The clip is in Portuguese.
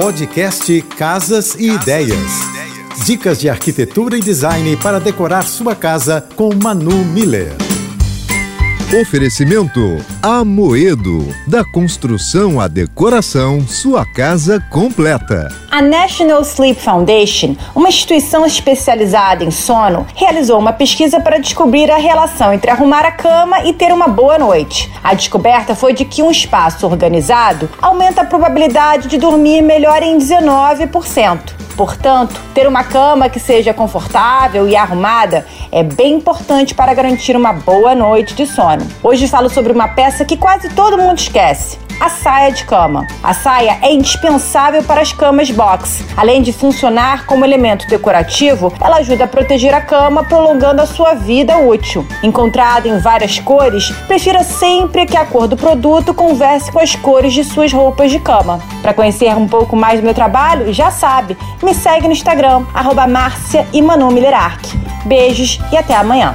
Podcast Casas e Ideias. Dicas de arquitetura e design para decorar sua casa com Manu Miller. Oferecimento Amoedo. Da construção à decoração, sua casa completa. A National Sleep Foundation, uma instituição especializada em sono, realizou uma pesquisa para descobrir a relação entre arrumar a cama e ter uma boa noite. A descoberta foi de que um espaço organizado aumenta a probabilidade de dormir melhor em 19%. Portanto, ter uma cama que seja confortável e arrumada é bem importante para garantir uma boa noite de sono. Hoje falo sobre uma peça que quase todo mundo esquece a saia de cama. A saia é indispensável para as camas box. Além de funcionar como elemento decorativo, ela ajuda a proteger a cama, prolongando a sua vida útil. Encontrada em várias cores, prefira sempre que a cor do produto converse com as cores de suas roupas de cama. Para conhecer um pouco mais do meu trabalho, já sabe, me segue no Instagram, arroba Beijos e até amanhã.